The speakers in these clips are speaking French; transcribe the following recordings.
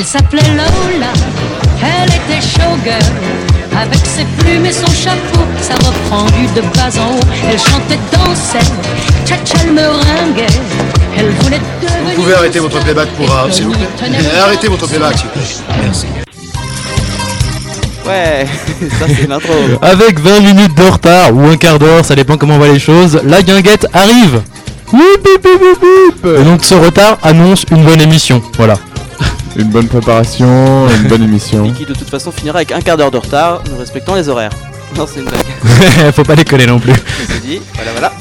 Elle s'appelait Lola, elle était showgirl. Avec ses plumes et son chapeau, ça reprend de bas en haut. Elle chantait, dansait, tcha elle me ringuait. Elle voulait devenir. Vous pouvez arrêter votre playback pour Rap, s'il vous plaît. Arrêtez votre playback, s'il vous plaît. Merci. Ouais, ça c'est l'intro. Avec 20 minutes de retard ou un quart d'heure, ça dépend comment on voit les choses, la guinguette arrive. Et donc ce retard annonce une bonne émission. Voilà. Une bonne préparation, une bonne Et émission. qui de toute façon finira avec un quart d'heure de retard, nous respectons les horaires. Non, c'est une blague. Faut pas déconner non plus. C'est dit, voilà, voilà.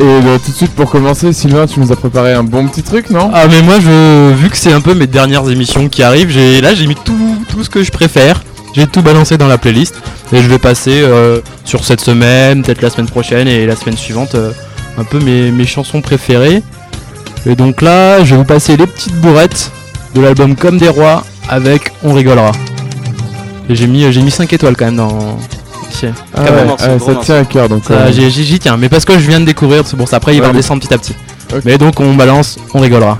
Et euh, tout de suite pour commencer, Sylvain, tu nous as préparé un bon petit truc, non? Ah mais moi je vu que c'est un peu mes dernières émissions qui arrivent, j'ai là j'ai mis tout, tout ce que je préfère. J'ai tout balancé dans la playlist et je vais passer euh, sur cette semaine, peut-être la semaine prochaine et la semaine suivante euh, un peu mes, mes chansons préférées. Et donc là, je vais vous passer les petites bourrettes de l'album Comme des rois avec On rigolera. Et j'ai mis j'ai mis 5 étoiles quand même dans Ah ouais, ah, un ça tient à cœur, donc ça, euh, j'y j'y tiens, mais parce que je viens de découvrir, c'est bon, ça après il va Ouais, redescendre petit à petit. Mais donc on balance, on rigolera.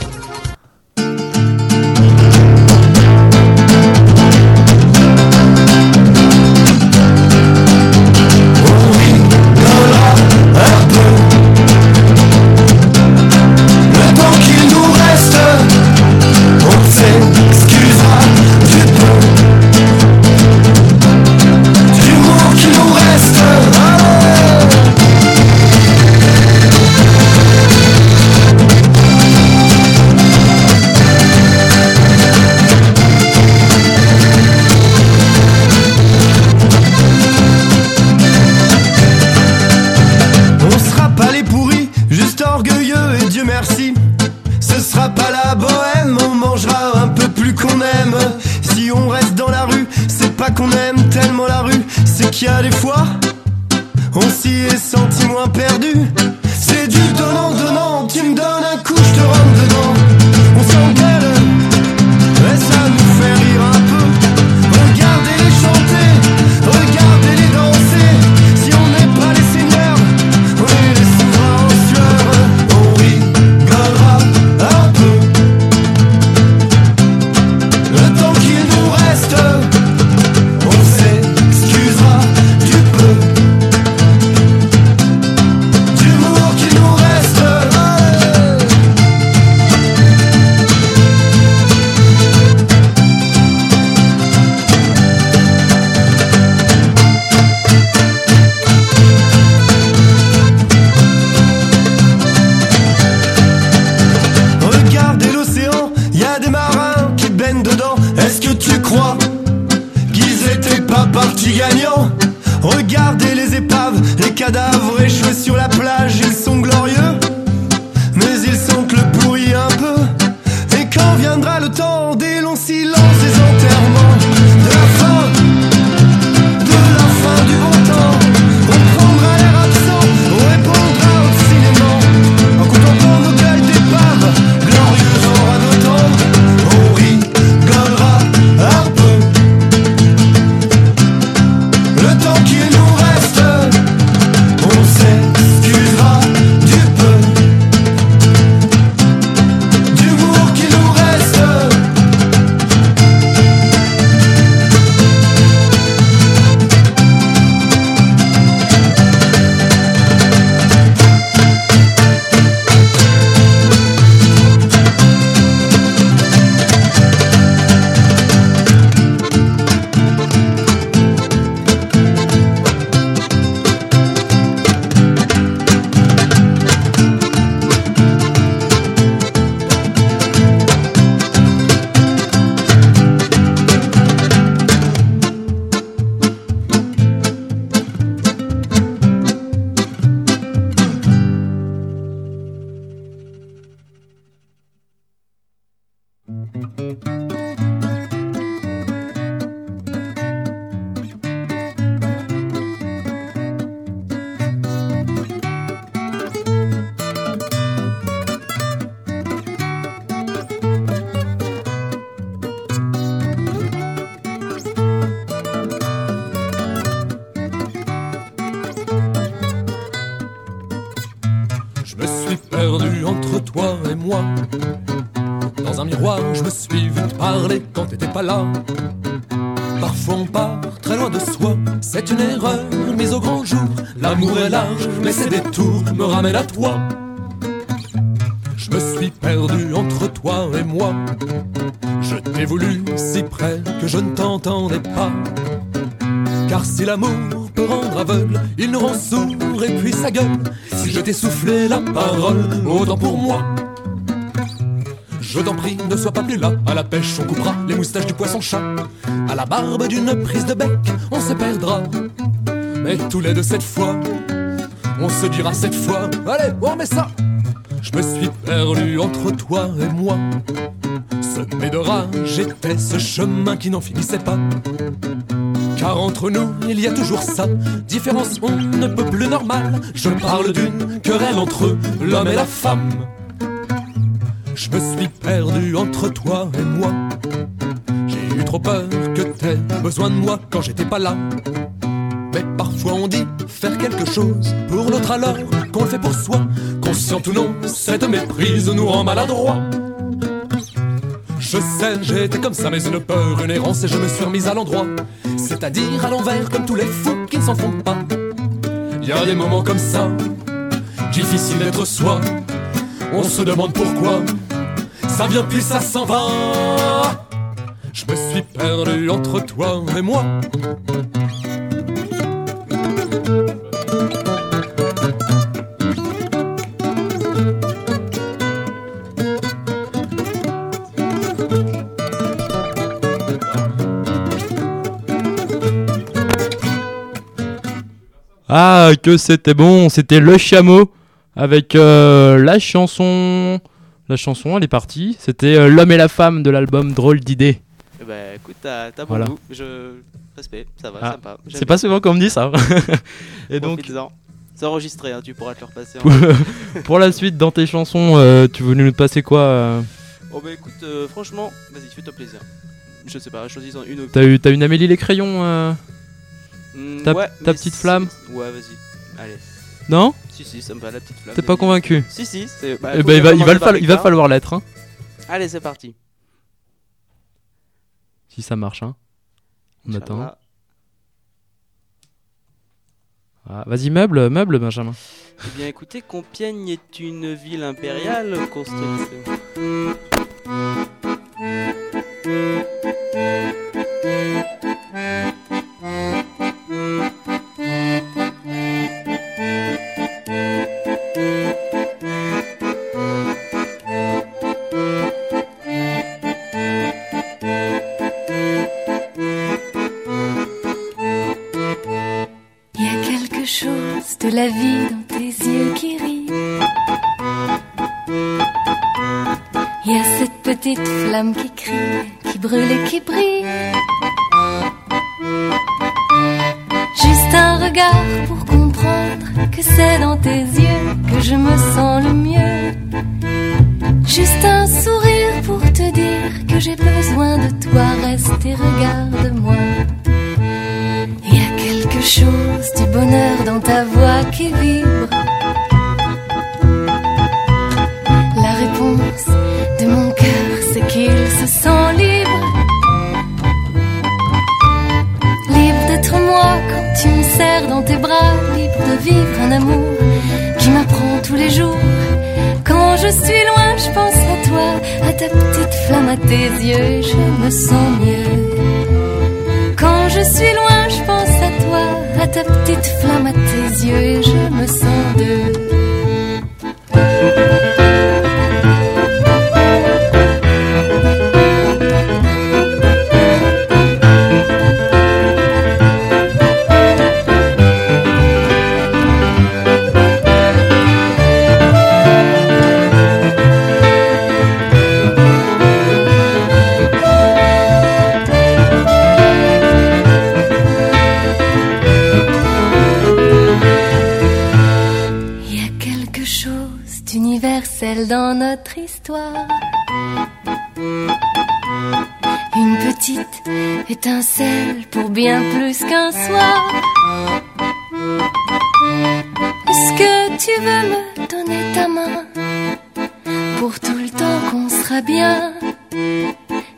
Toi et moi, dans un miroir, je me suis vu te parler quand t'étais pas là. Parfois on part très loin de soi, c'est une erreur mise au grand jour. L'amour est large, mais ses détours me ramènent à toi. Je me suis perdu entre toi et moi. Je t'ai voulu si près que je ne t'entendais pas. Car si l'amour peut rendre aveugle, il nous rend sourd et puis sa gueule. Je t'ai soufflé la parole, autant pour moi. Je t'en prie, ne sois pas plus là. À la pêche, on coupera les moustaches du poisson-chat. À la barbe d'une prise de bec, on se perdra. Mais tous les deux cette fois, on se dira cette fois. Allez, on remet ça. Je me suis perdu entre toi et moi. Semé de rage était ce chemin qui n'en finissait pas. Entre nous, il y a toujours ça. Différence, on ne peut plus normal. Je parle d'une querelle entre l'homme et la femme. Je me suis perdu entre toi et moi. J'ai eu trop peur que t'aies besoin de moi quand j'étais pas là. Mais parfois on dit faire quelque chose pour l'autre alors qu'on le fait pour soi. Conscient ou non, cette méprise nous rend maladroits. Je sais, j'ai été comme ça, mais une peur, une errance, et je me suis remise à l'endroit. C'est-à-dire à l'envers, comme tous les fous qui ne s'en font pas. Y a des moments comme ça, difficile d'être soi. On se demande pourquoi, ça vient puis ça s'en va. Je me suis perdu entre toi et moi. Que c'était bon, c'était Le Chameau avec euh, la chanson. La chanson, elle est partie. C'était euh, L'homme et la femme de l'album Drôle d'idée. Ben, écoute, t'as bon Voilà. goût. Je. Respect, ça va, Ah, sympa. C'est pas souvent qu'on me dit ça. Et donc. C'est enregistré, hein, tu pourras te le repasser. en- pour, la suite, dans tes chansons, euh, tu voulais nous passer quoi Oh bah écoute, franchement, vas-y, fais-toi plaisir. Je sais pas, choisis-en une T'as eu, t'as une Amélie les crayons ta- ouais, ta mais petite flamme Ouais, vas-y. Allez. Non Si, si, ça me va la petite flamme. T'es pas convaincu Si, si, c'est. Bah, Eh ben, il va, il va, le il va guitare. falloir l'être. Hein, Allez, c'est parti. si ça marche. Hein. On attend. Ah, Vas-y, meuble, meuble, Benjamin. Eh bien, écoutez, Compiègne est une ville impériale construite. De la vie dans tes yeux qui rient. Il y a cette petite flamme qui crie, qui brûle et qui brille. Juste un regard pour comprendre que c'est dans tes yeux que je me sens le mieux. Juste un sourire pour te dire que j'ai besoin de toi, reste et regarde-moi. Du bonheur dans ta voix qui vibre. La réponse de mon cœur, c'est qu'il se sent libre. Libre d'être moi quand tu me serres dans tes bras. Libre de vivre un amour qui m'apprend tous les jours. Quand je suis loin, je pense à toi, à ta petite flamme à tes yeux, je me sens mieux. Quand je suis loin, je pense toi, à ta petite flamme à tes yeux et je me sens deux. Une petite étincelle pour bien plus qu'un soir. Est-ce que tu veux me donner ta main pour tout le temps qu'on sera bien?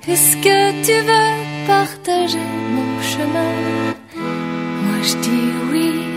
Est-ce que tu veux partager mon chemin? Moi je dis oui.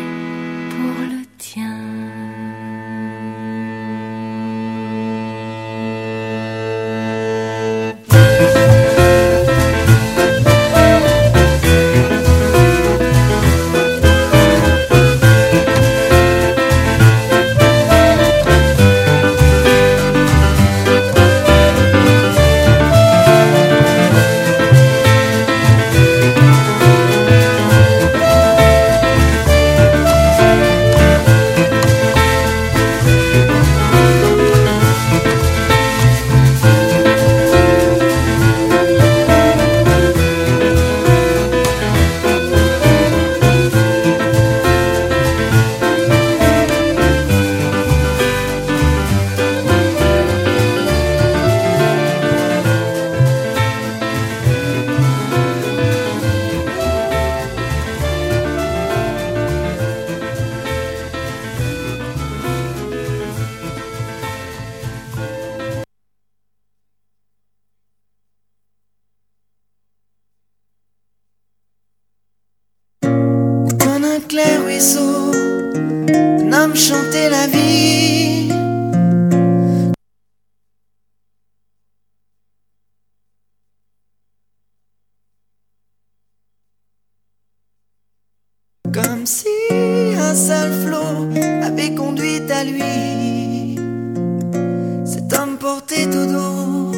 Au dos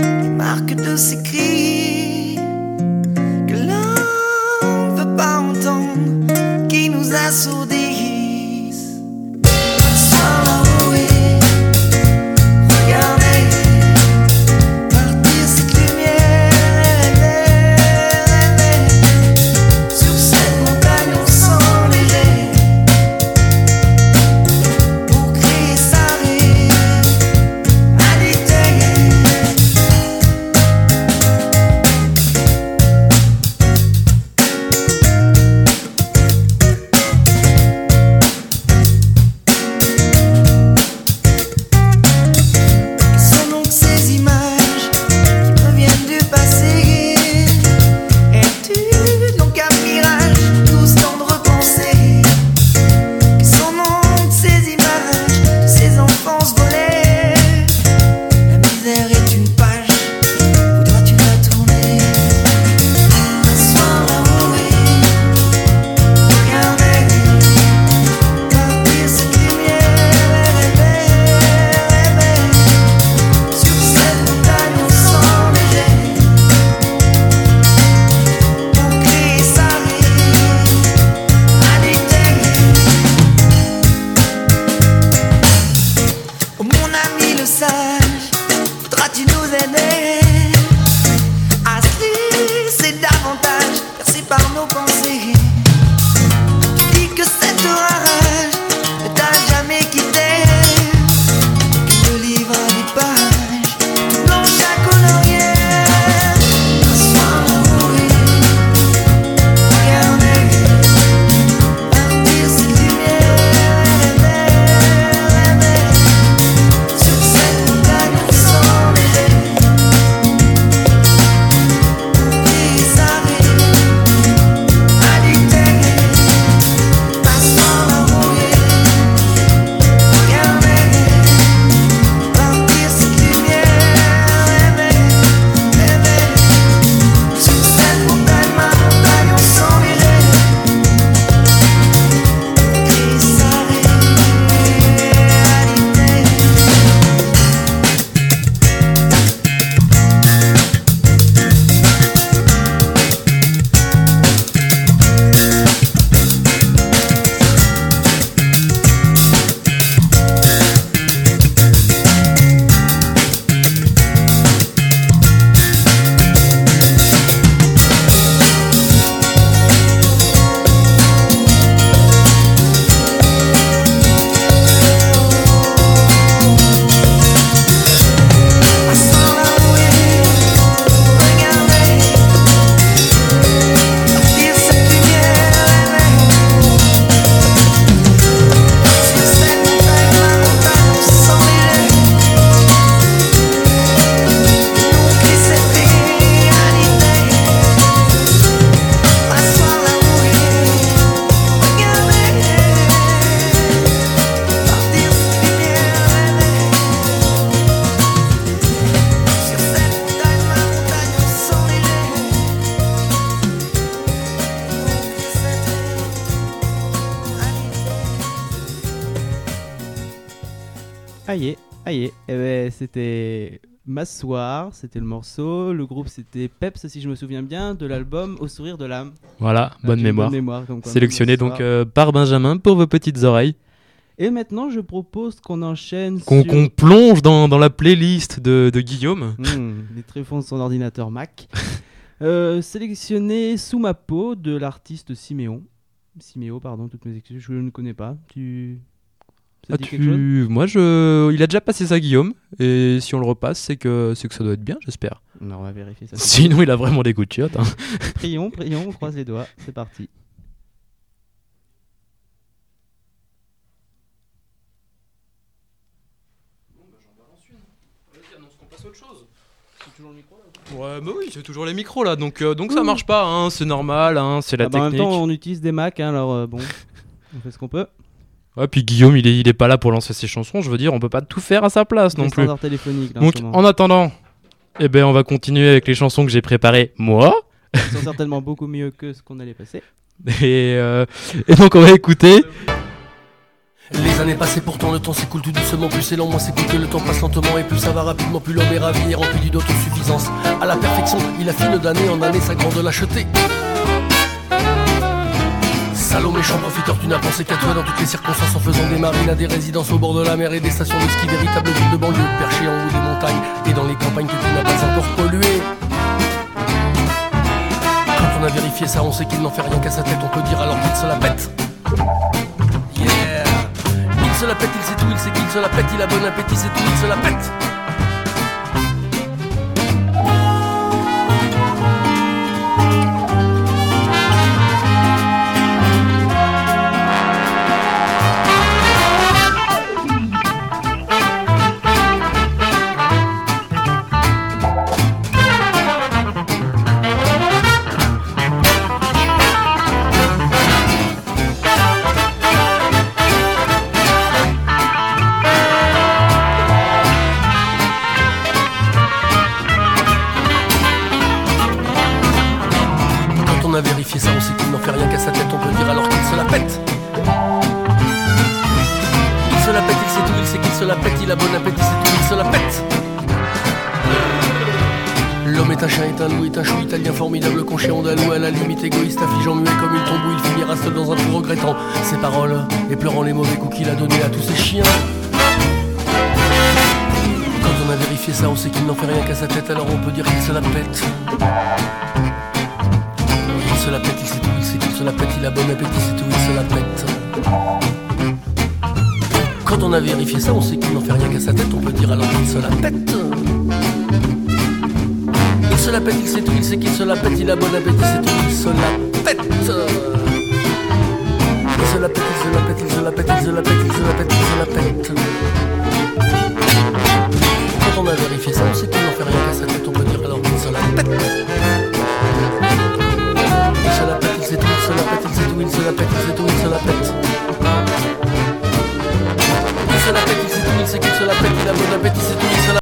les marques de ses cris Eh ben, c'était M'asseoir, c'était le morceau. Le groupe, c'était Peps, si je me souviens bien, de l'album Au sourire de l'âme. Voilà, Ah, bonne mémoire. bonne mémoire, comme quoi, Sélectionné donc euh, par Benjamin pour vos petites oreilles. Et maintenant, je propose qu'on enchaîne Qu'on sur... plonge dans, dans la playlist de, de Guillaume. Hmm, les tréfonds de son ordinateur Mac. Euh, sélectionné sous ma peau de l'artiste Siméon. Siméo, pardon, toutes mes excuses, je ne connais pas. Tu. Ça Ah, te dit tu- quelque chose? Moi, je... il a déjà passé ça, Guillaume. Et si on le repasse, c'est que, c'est que ça doit être bien, j'espère. Non, on va vérifier ça. Sinon, il a vraiment des coups de chiottes. hein. prions, prions, on croise les doigts. C'est parti. Ouais, bah oui, c'est toujours les micros là, donc, euh, donc ça marche pas, hein, c'est normal, hein, c'est la Ah bah, en même technique. temps, on utilise des Macs, hein, alors euh, bon. On fait ce qu'on peut. Ouais, puis Guillaume, il est, il est pas là pour lancer ses chansons. Je veux dire, on peut pas tout faire à sa place non plus. là, Donc, en attendant, eh ben, on va continuer avec les chansons que j'ai préparées moi. Ils sont certainement beaucoup mieux que ce qu'on allait passer. Et, euh, et donc, on va écouter. Les années passées, pourtant le temps s'écoule tout doucement, plus c'est long, moins c'est cool que le temps passe lentement et plus ça va rapidement, plus l'homme est ravi et rempli d'une autosuffisance. À la perfection, il affine d'année en année sa grande lâcheté. Salaud méchant profiteur, tu n'as pensé qu'à toi dans toutes les circonstances en faisant des marines à des résidences au bord de la mer et des stations de ski, véritable ville de banlieue perchée en haut des montagnes et dans les campagnes que tu n'as pas encore polluées. Quand on a vérifié ça, on sait qu'il n'en fait rien qu'à sa tête, on peut dire alors qu'il se la pète. Yeah Il se la pète, il sait tout, il sait qu'il se la pète, il a bon appétit, c'est tout, il se la pète. Et pleurant les mauvais coups qu'il a donnés à tous ses chiens. Quand on a vérifié ça, on sait qu'il n'en fait rien qu'à sa tête, alors on peut dire qu'il se la pète. Il se la pète, il sait tout, il sait qu'il se la pète, il a bon appétit, c'est tout, il se la pète. Quand on a vérifié ça, on sait qu'il n'en fait rien qu'à sa tête, on peut dire alors qu'il se la pète. Il se la pète, il sait tout, il sait qu'il se la pète, il a bon appétit, c'est tout, il se la pète. Se la pète, se la pète, se la pète, se la pète, se la pète, se la pète. Quand on a vérifié ça, on sait qu'il n'en fait rien qu'à sa tête, on peut dire alors qu'il se la pète. Il se la pète, il sait tout, il se la pète, il sait tout, il se la pète, il sait tout, il se la pète. Il se la pète, il sait tout, il sait qu'il se la pète, il a bon appétit, c'est tout, il se la On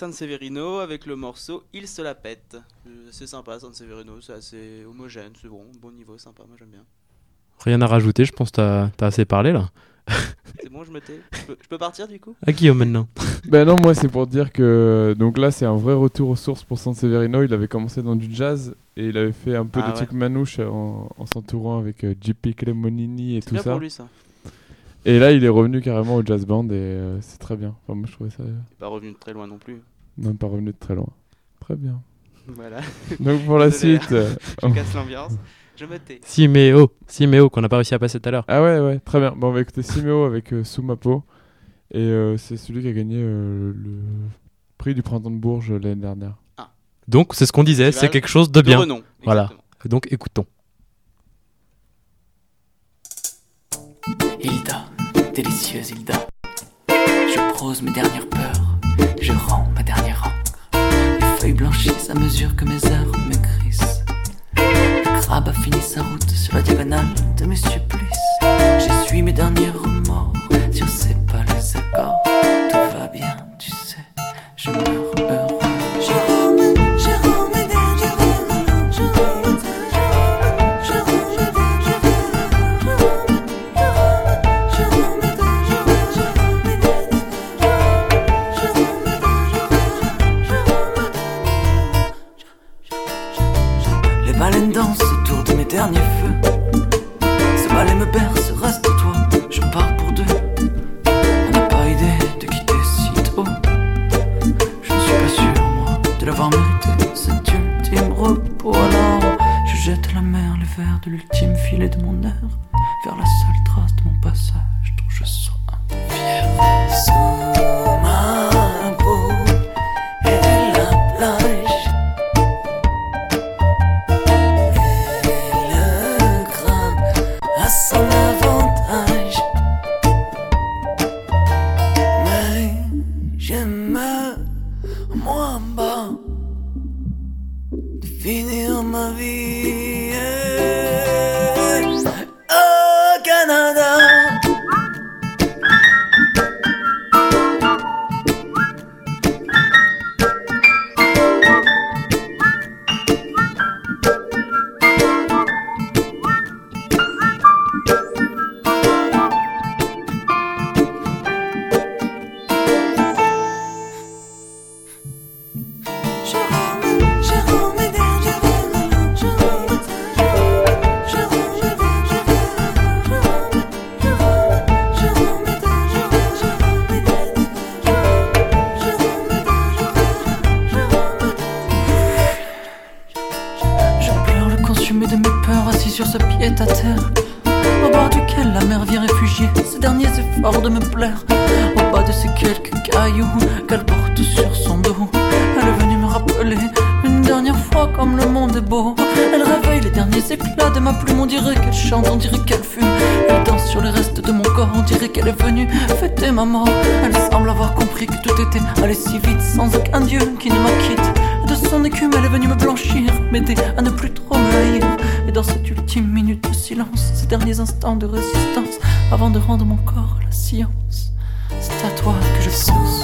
San Severino avec le morceau Il se la pète. Euh, C'est sympa San Severino, c'est assez homogène, c'est bon, bon niveau, sympa, moi j'aime bien. Rien à rajouter, je pense que t'as t'as assez parlé là. C'est bon, je me tais. Je peux, je peux partir du coup? À Guillaume maintenant. Ben non, moi c'est pour dire que donc là c'est un vrai retour aux sources pour Sanseverino. Il avait commencé dans du jazz et il avait fait un peu Ah de ouais. trucs manouche en, en s'entourant avec euh, JP Clemonini et C'est tout bien ça. pour lui ça. Et là il est revenu carrément au jazz band et euh, c'est très bien. Enfin moi je trouvais ça Il est pas revenu de très loin non plus. non pas revenu de très loin. Très bien. Voilà. Donc pour la Désolé, suite, euh, je casse l'ambiance. Je me tais. Siméo, Siméo qu'on n'a pas réussi à passer tout à l'heure. Ah ouais ouais très bien. Bon on va écouter Simeo avec euh, Sumapo et euh, c'est celui qui a gagné euh, le prix du printemps de Bourges l'année dernière. Donc c'est ce qu'on disait, c'est quelque chose de de bien. renom, Voilà. Donc écoutons. Hilda, délicieuse Hilda. Je prose mes dernières peurs, je rends ma dernière encre. Les feuilles blanchissent à mesure que mes heures me crissent. Le crabe a fini sa route sur la diagonale de mes supplices. J'essuie mes derniers remords sur ces pâles accords. Tout va bien, tu sais, je meurs dernier feu. Ce balai me berce, reste toi, je pars pour deux. On n'a pas idée de quitter si tôt. Je ne suis pas sûr, moi, de l'avoir mérité, cet ultime repos. Alors, je jette à la mer les verres de l'ultime filet de mon air, vers la seule trace de mon passage. mon corps la science. C'est à toi que je pense.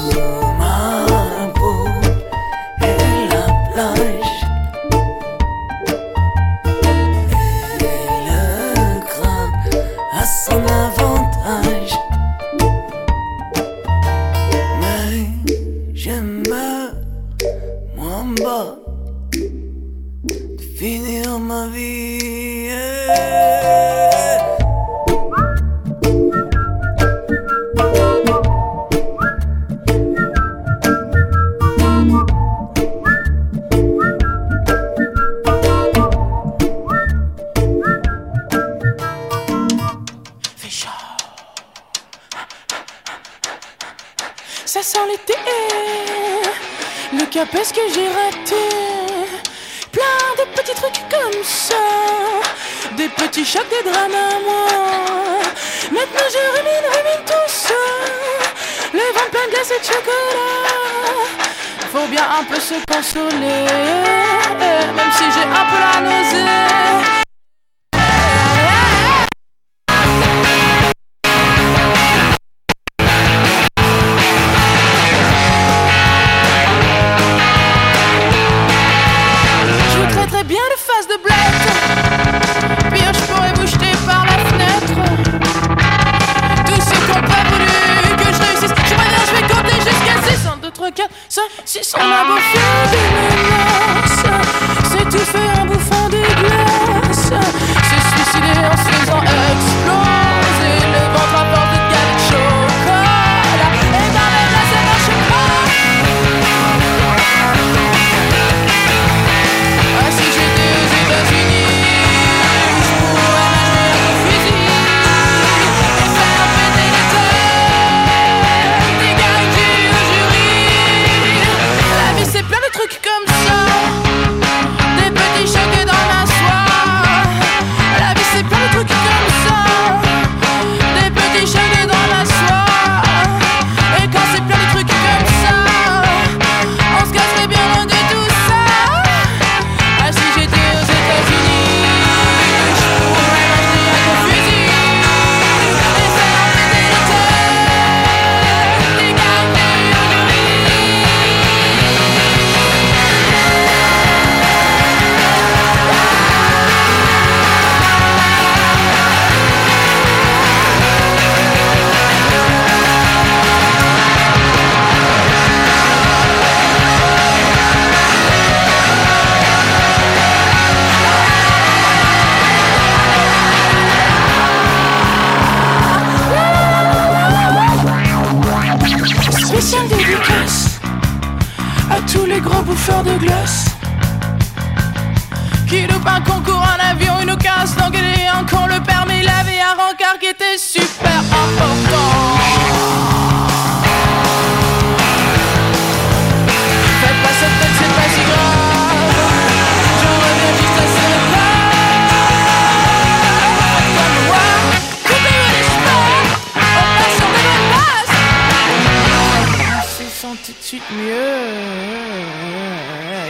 Mieux.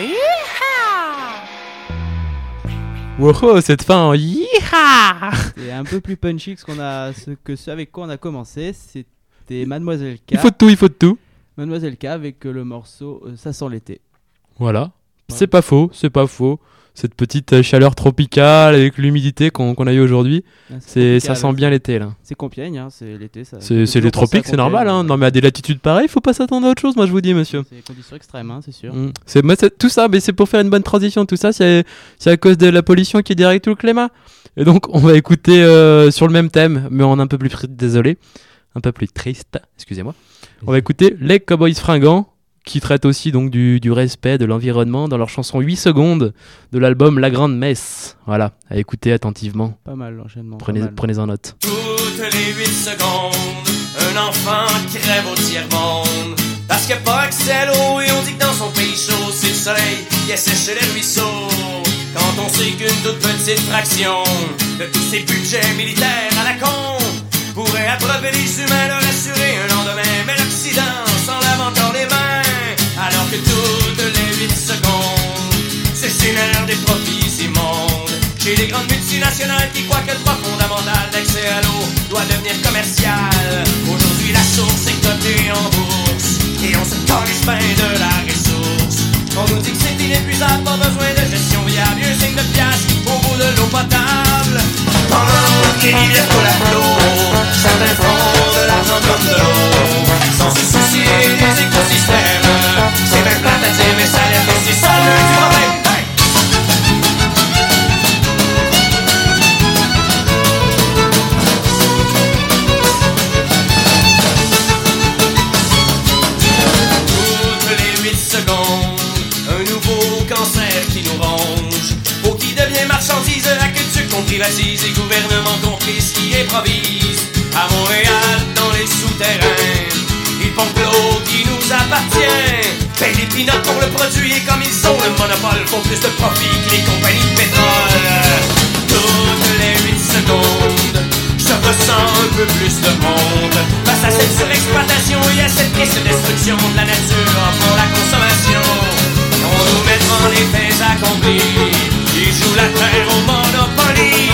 Yeehaw Wow, cette fin, yiha C'est un peu plus punchy que ce, qu'on a, ce que ce avec quoi on a commencé. C'était Mademoiselle K. Il faut de tout, il faut de tout. Mademoiselle K avec euh, le morceau euh, Ça sent l'été. Voilà. C'est pas faux, c'est pas faux. Cette petite euh, chaleur tropicale avec l'humidité qu'on a eu aujourd'hui, Ah, c'est ça sent bien l'été là. C'est Compiègne, hein, c'est l'été. ça- C'est les tropiques, c'est normal. Hein. Non mais à des latitudes pareilles, faut pas s'attendre à autre chose, moi je vous dis, monsieur. C'est conditions extrêmes, hein, c'est sûr. Mm. C'est tout ça, mais c'est pour faire une bonne transition. Tout ça, c'est à cause de la pollution qui dirige tout le climat. Et donc, on va écouter euh, sur le même thème, mais en un peu plus désolé, un peu plus triste. Excusez-moi. On va écouter les Cowboys fringants, qui traitent aussi donc du, du respect de l'environnement dans leur chanson 8 secondes de l'album La Grande Messe. Voilà, à écouter attentivement. Pas mal l'enchaînement. Prenez, pas mal. prenez-en note. Toutes les 8 secondes, un enfant crève au tiers-monde. Parce qu'il n'y a pas accès à l'eau et on dit que dans son pays chaud, c'est le soleil qui a séché les ruisseaux. Quand on sait qu'une toute petite fraction de tous ces budgets militaires à la con pourrait abreuver les humains, leur assurer un lendemain. Mais l'Occident s'en lave encore les mains, alors que toutes les 8 secondes, c'est génère des profits immondes. Chez les grandes multinationales qui croient que le droit fondamental d'accès à l'eau doit devenir commercial. Aujourd'hui, la source est cotée en bourse et on se calisse bien de la ressource. On nous dit que c'est inépuisable, pas besoin de gestion viable. Un signe de piastre au bout de l'eau potable. Pendant rivières coulent à flot, plus de profit que les compagnies de pétrole. Toutes les 8 secondes, je ressens un peu plus de monde. Face à cette surexploitation et à cette triste destruction de la nature pour la consommation On nous met devant les faits accomplis Ils jouent la terre au Monopoly?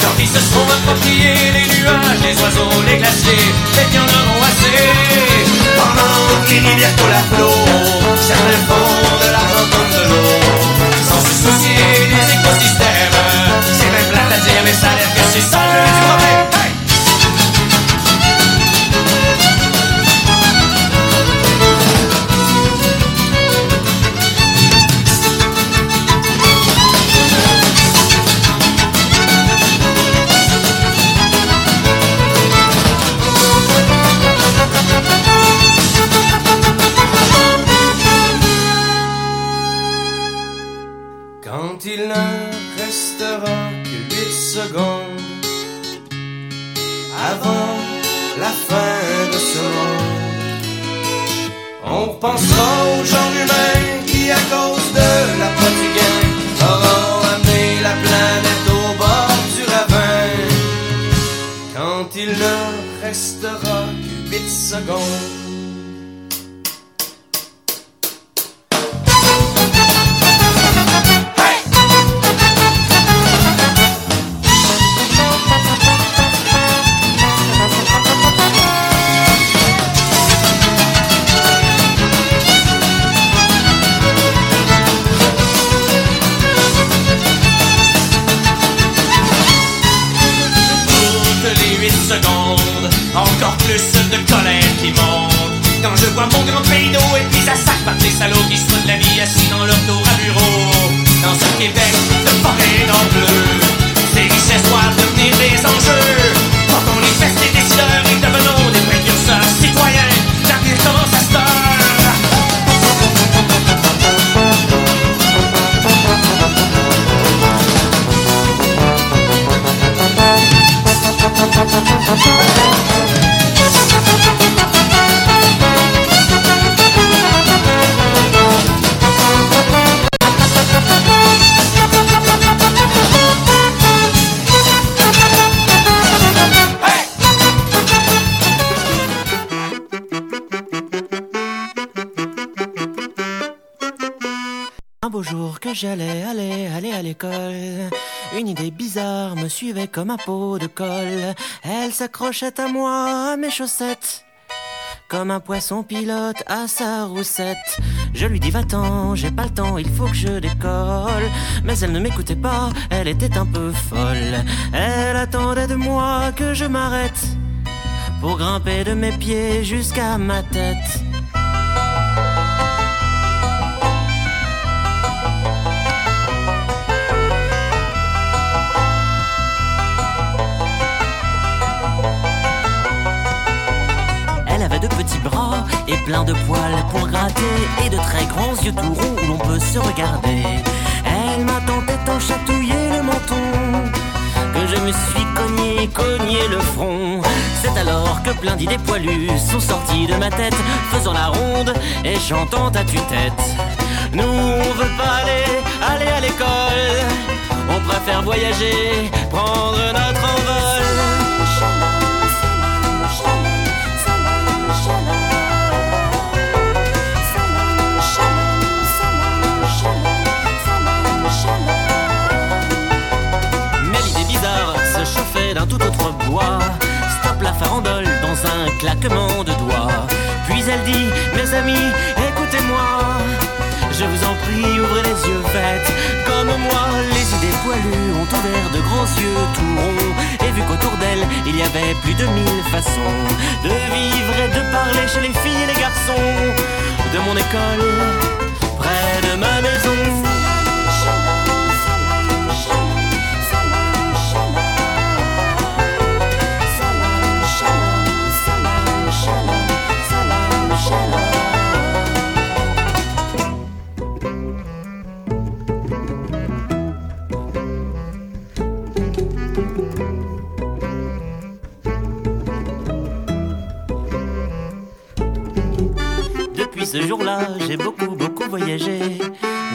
Quand ils se seront appropriés les nuages, les oiseaux, les glaciers Et qu'il y en auront assez. Pendant que les rivières coulent à flot Certains font C'est même à dire que c'est ça le! Quand il j'allais aller, aller à l'école, une idée bizarre me suivait comme un pot de colle. Elle s'accrochait à moi, à mes chaussettes, comme un poisson pilote à sa roussette. Je lui dis va-t'en, j'ai pas le temps, il faut que je décolle. Mais elle ne m'écoutait pas, elle était un peu folle. Elle attendait de moi que je m'arrête pour grimper de mes pieds jusqu'à ma tête. Petits bras et plein de poils pour gratter et de très grands yeux tout ronds où l'on peut se regarder. Elle m'a tant et tant chatouillé le menton que je me suis cogné, cogné le front. C'est alors que plein d'idées poilues sont sorties de ma tête, faisant la ronde et chantant à tue-tête. Nous, on veut pas aller, aller à l'école. On préfère voyager, prendre notre envol. Bois. Stop la farandole dans un claquement de doigts. Puis elle dit, mes amis, écoutez-moi. Je vous en prie, ouvrez les yeux, faites comme moi. Les idées poilues ont ouvert de grands yeux tout ronds. Et vu qu'autour d'elle, il y avait plus de mille façons de vivre et de parler chez les filles et les garçons. De mon école, près de ma maison. Jour-là, j'ai beaucoup, beaucoup voyagé.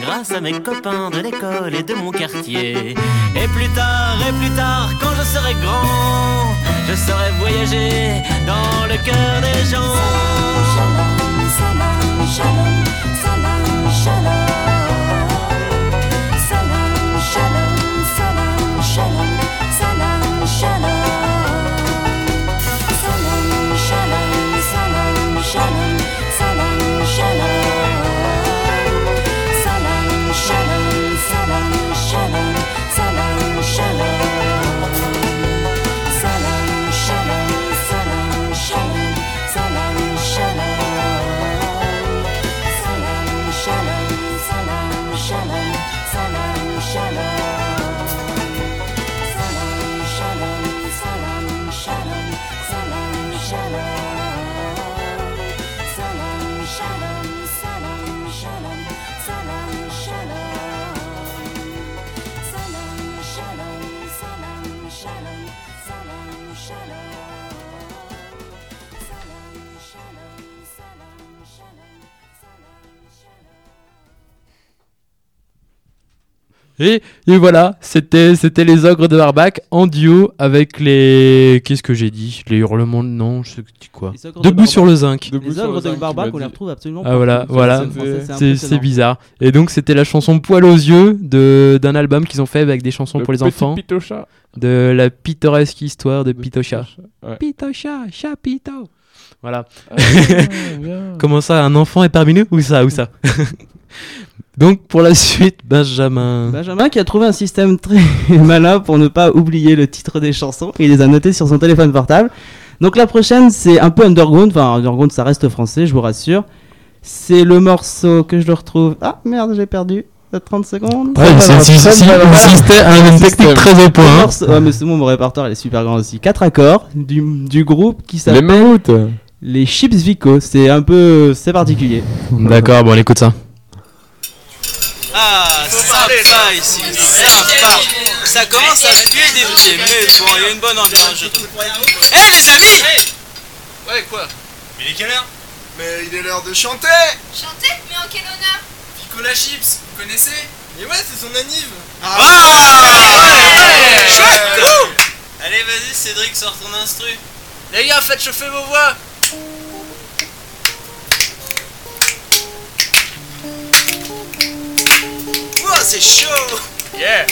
Grâce à mes copains de l'école et de mon quartier. Et plus tard, et plus tard, quand je serai grand, je saurai voyager dans le cœur des gens. Et, et voilà, c'était c'était les ogres de Barbac en duo avec les qu'est-ce que j'ai dit? Les hurlements de non, je sais dis quoi. Ogres de Debout sur le zinc. Les ogres de Barbac, on les retrouve absolument Ah voilà, voilà, c'est- bizarre. Et donc c'était la chanson Poil aux yeux de d'un album qu'ils ont fait avec des chansons Le pour les petit enfants. Pitocha. De la pittoresque histoire de Pitocha. ouais. Pitocha, chapito. Voilà. Ah, bien, bien. Comment ça, un enfant est parmi nous? Où ça, où ça? Donc pour la suite, Benjamin. Benjamin qui a trouvé un système très malin pour ne pas oublier le titre des chansons. Il les a notés sur son téléphone portable. Donc la prochaine, c'est un peu underground. Enfin, underground, ça reste français, je vous rassure. C'est le morceau que je le retrouve. Ah merde, j'ai perdu. 30 secondes. Ouais, c'est- c'est- c'est- c'est- Voilà. un système- un technique très au point, hein. ouais, mais c'est bon, mon répertoire il est super grand aussi. Quatre accords du, du groupe qui Les s'appelle mammouths. les Chips Vico. C'est un peu. C'est particulier. D'accord, bon, on écoute ça. Ah, sympa ici, sympa. Ça commence à puer des pieds, mais bon, il y a une bonne ambiance, je trouve. Eh les amis Ouais, quoi Mais il est quelle heure Mais il est l'heure de chanter Chanter Mais en quel honneur Nicolas Chips, vous connaissez Mais ouais, c'est son anniv. Ah, ouais, Chouette Allez, vas-y, Cédric, sors ton instru. Les gars, faites chauffer vos voix c'est chaud Yeah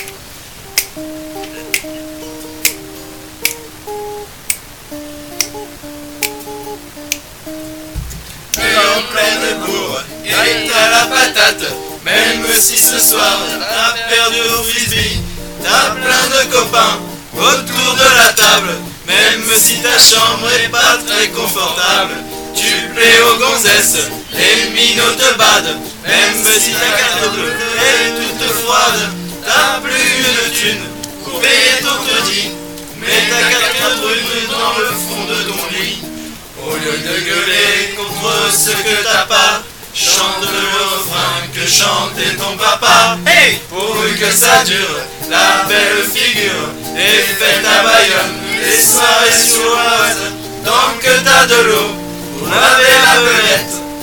Tu es en pleine bourre et t'as la patate. Même si ce soir t'as perdu au frisbee, t'as plein de copains autour de la table. Même si ta chambre est pas très confortable, tu plais aux gonzesses, les minots te badent. Même si ta carte bleue est toute froide, t'as plus une thune pour payer ton crédit. Mets ta carte brune dans le fond de ton lit. Au lieu de gueuler contre ce que t'as pas, chante le refrain que chantait ton papa. Hey Pourvu que ça dure, la belle figure, et fais ta baïonne, les soirées sournoises, tant que t'as de l'eau pour laver la belette.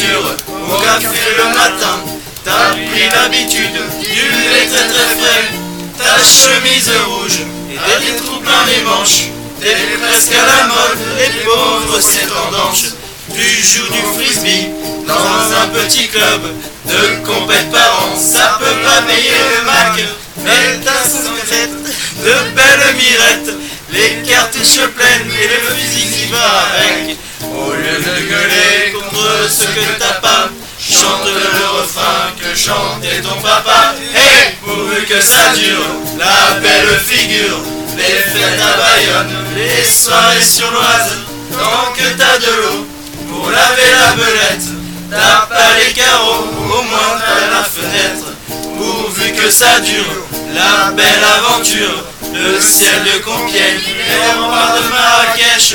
confiture au café le matin, t'as pris l'habitude du lait très très frais, ta chemise rouge et des trous plein les manches. T'es presque à la mode, les pauvres c'est tendance. Tu joues du frisbee dans un petit club de compète par an. Ça peut pas payer le Mac, mais t'as tête de belles mirettes. Les cartouches pleines et le fusil qui va avec. Au lieu de gueuler contre ce que t'as pas, chante le refrain que chantait ton papa. Et pourvu que ça dure, la belle figure, les fêtes à Bayonne, les soirées sur l'Oise, tant que t'as de l'eau pour laver la belette. T'as pas les carreaux, au moins t'as la fenêtre. Pourvu que ça dure, la belle aventure, le ciel de Compiègne, les remparts de Marrakech,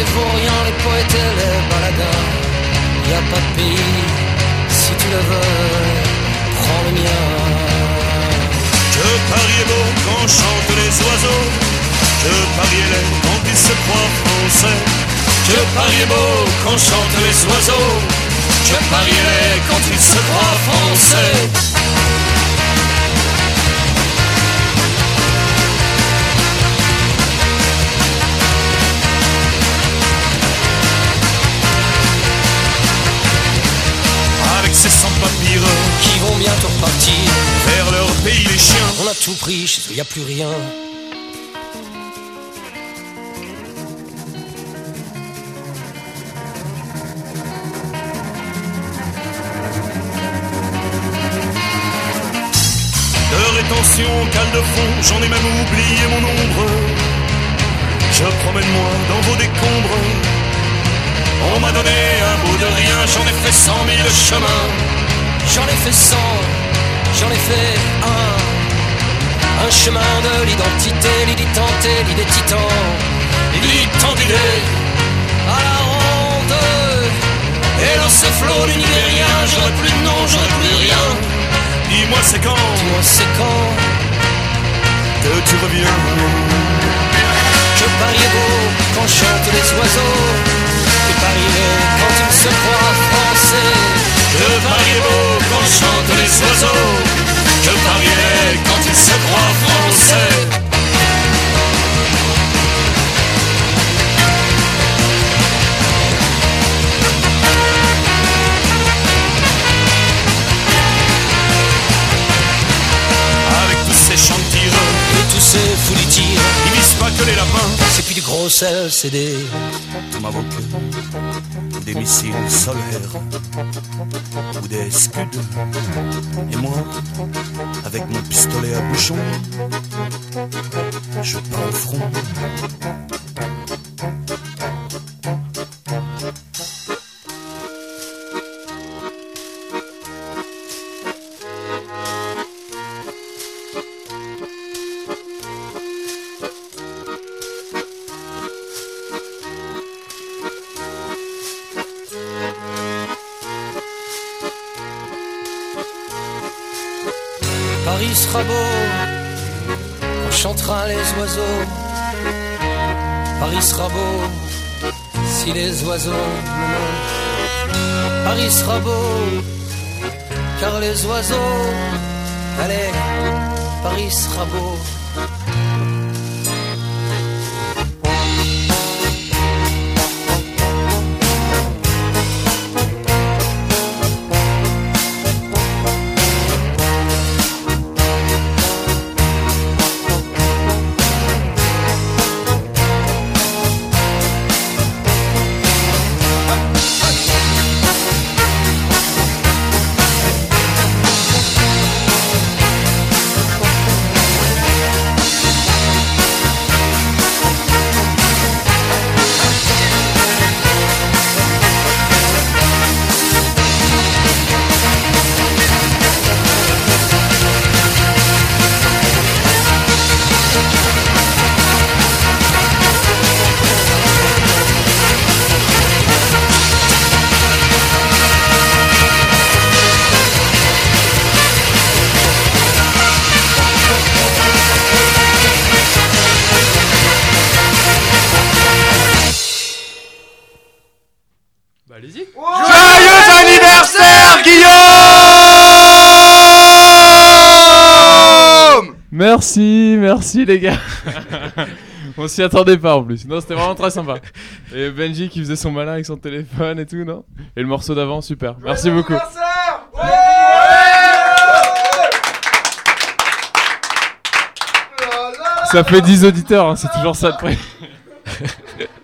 les vauriens, les poètes et les baladins. Y a pas de pays, si tu le veux, prends le mien. Que Paris est beau quand chantent les oiseaux Que Paris est quand il se croit français Que Paris est beau quand chantent les oiseaux Que Paris est quand il se croit français bientôt repartir vers leur pays les chiens On a tout pris, chez eux y a plus rien. De rétention, cale de fond, j'en ai même oublié mon ombre. Je promène-moi dans vos décombres. On m'a donné un bout de rien, j'en ai fait cent mille chemins. J'en ai fait cent, j'en ai fait un. Un chemin de l'identité, l'idée tentée, l'idée titan. L'identité à la ronde. Et dans ce flot d'univers, j'aurais plus de nom, j'aurais plus rien. Dis-moi c'est quand, dis-moi c'est quand que tu reviens. Que Paris est beau quand chantent les oiseaux. Est laid quand il se croit français. Que Paris beau quand chantent les oiseaux. Que Paris quand il se croit français. Sel, c'est des Marocains, des missiles solaires ou des scuds. Et moi, avec mon pistolet à bouchon, je pars au front. Paris sera beau car les oiseaux. Allez, Paris sera beau. Merci, merci les gars. On s'y attendait pas en plus. Non, c'était vraiment très sympa. Et Benji qui faisait son malin avec son téléphone et tout, non? Et le morceau d'avant, super. Merci beaucoup. Ça fait 10 auditeurs, hein, c'est toujours ça de près.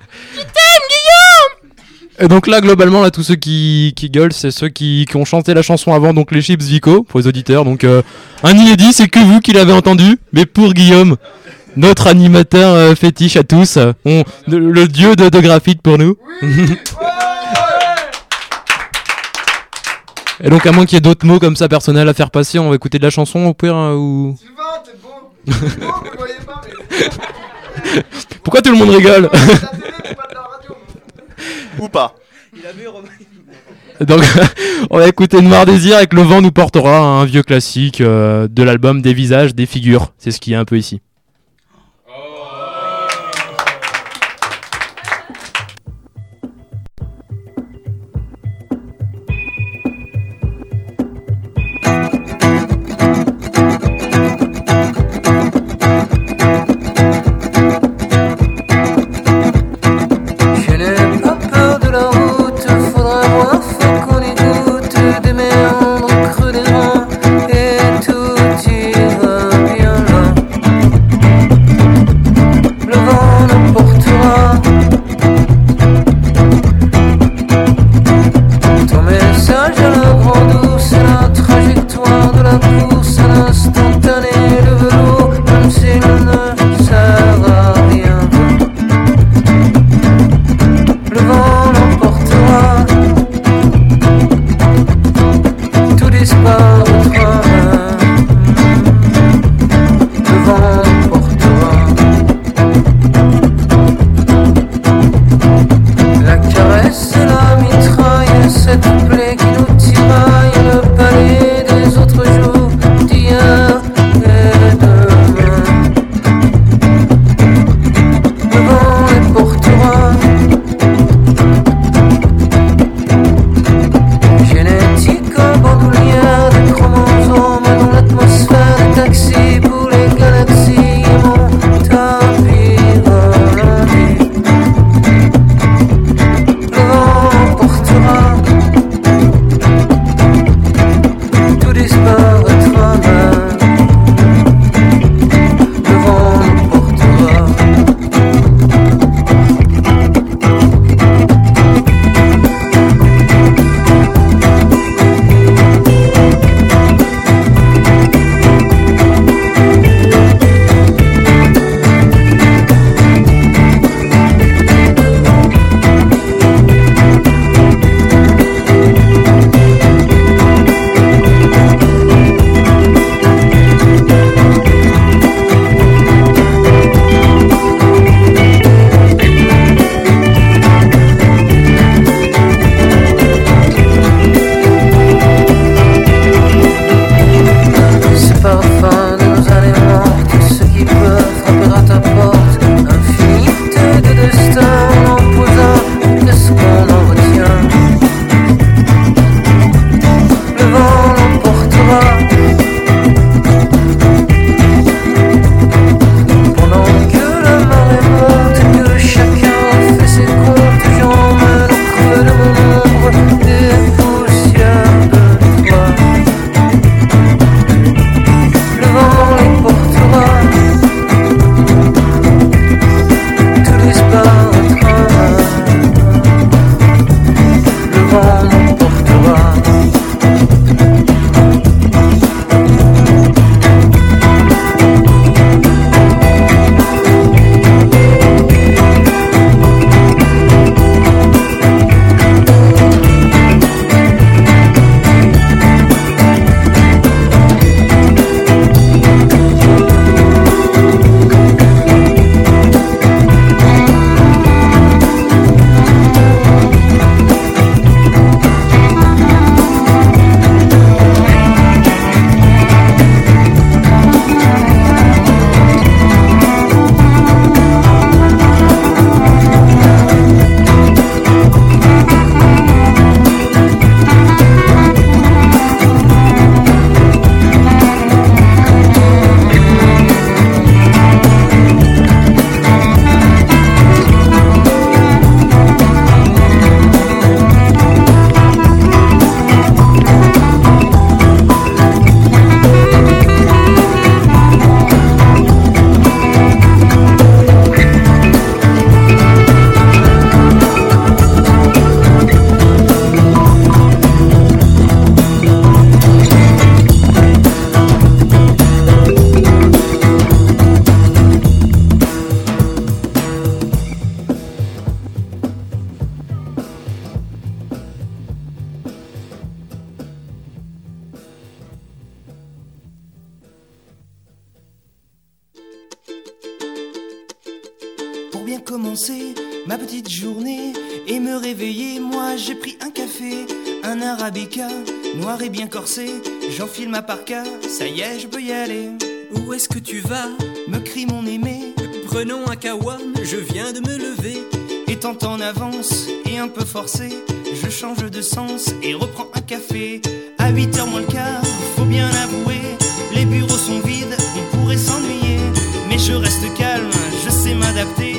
Et donc là, globalement, là, tous ceux qui, qui gueulent, c'est ceux qui, qui ont chanté la chanson avant, donc les Chips Vico, pour les auditeurs. Donc euh, un inédit, c'est que vous qui l'avez entendu, mais pour Guillaume, notre animateur euh, fétiche à tous, euh, on, le, le dieu de, de graphite pour nous. Et donc à moins qu'il y ait d'autres mots comme ça personnels à faire passer, on va écouter de la chanson au pire hein, ou... Pourquoi tout le monde rigole? Ou pas. Donc, on va écouter Noir Désir et que le vent nous portera un vieux classique euh, de l'album Des visages, des figures. C'est ce qu'il y a un peu ici. Prenons un kawa, je viens de me lever. Étant en avance et un peu forcé, je change de sens et reprends un café. À 8h moins le quart, faut bien avouer, les bureaux sont vides, on pourrait s'ennuyer. Mais je reste calme, je sais m'adapter.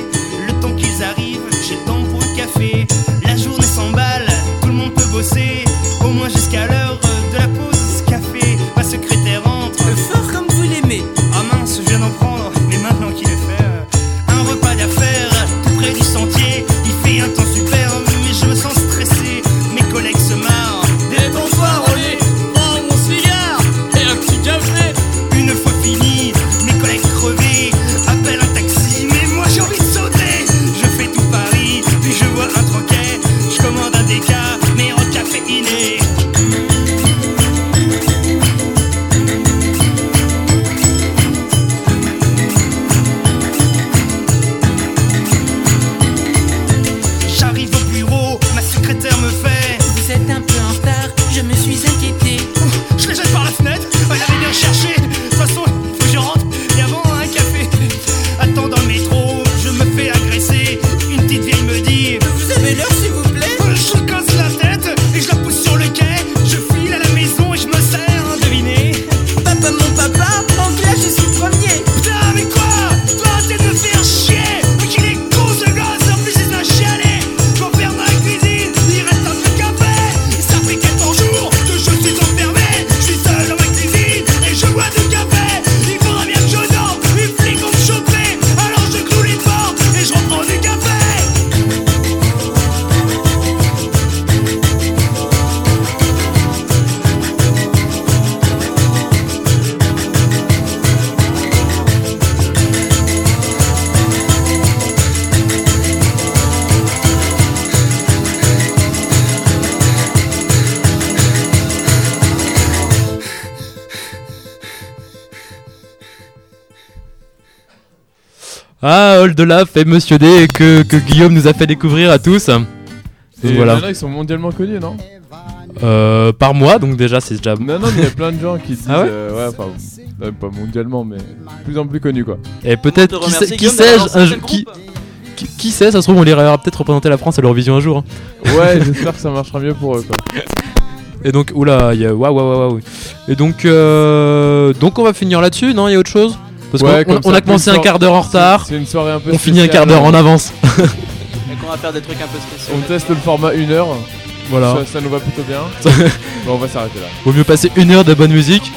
Le temps qu'ils arrivent, j'ai le temps pour un café. La journée s'emballe, tout le monde peut bosser, au moins jusqu'à l'heure Ah, Old Olaf et Monsieur D que, que Guillaume nous a fait découvrir à tous. Et voilà. il y en a qui sont mondialement connus, non? Euh, par mois, donc déjà c'est déjà. Non, non, mais il y a plein de gens qui disent. Ah ouais euh, ouais, enfin, euh, pas mondialement, mais de plus en plus connus, quoi. Et peut-être, qui, sait- qui sais-je, lancé un jour- qui, qui, qui sait, ça se trouve on les verra peut-être représenter la France à l'Eurovision un jour. hein. Ouais, j'espère que ça marchera mieux pour eux, quoi. Et donc, oula, il y a waouh, waouh, waouh, waouh. Et donc, euh, donc on va finir là-dessus, non? Il y a autre chose? Parce Ouais, qu'on on a commencé un quart d'heure en retard. C'est une soirée un peu On finit un quart d'heure en avance. Et qu'on va faire des trucs un peu spéciaux. On teste le format 1 heure. Voilà. Ça, ça nous va plutôt bien. bon, on va s'arrêter là. Vaut mieux passer une heure de bonne musique.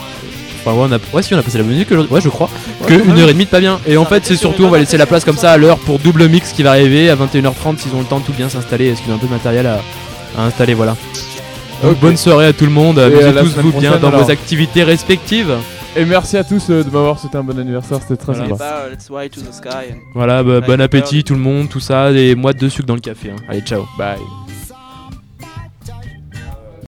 Enfin, ouais, on a, ouais, si on a passé la bonne musique, aujourd'hui. ouais, je crois. Ouais, que une heure et demie de pas bien. Et en fait, c'est surtout, on va laisser la place comme ça à l'heure pour double mix qui va arriver à 21h30 s'ils ont le temps de tout bien s'installer. Est-ce qu'il y a un peu de matériel à, à installer Voilà. Donc, bonne soirée à tout le monde. Amusez-vous semaine vous bien dans alors. vos activités respectives. Et merci à tous euh, de m'avoir souhaité un bon anniversaire, c'était très sympa. pas, let's fly to the sky. Voilà, bah, bon appétit tout le monde, tout ça, et moite de sucre dans le café. hein. Allez, ciao. Bye.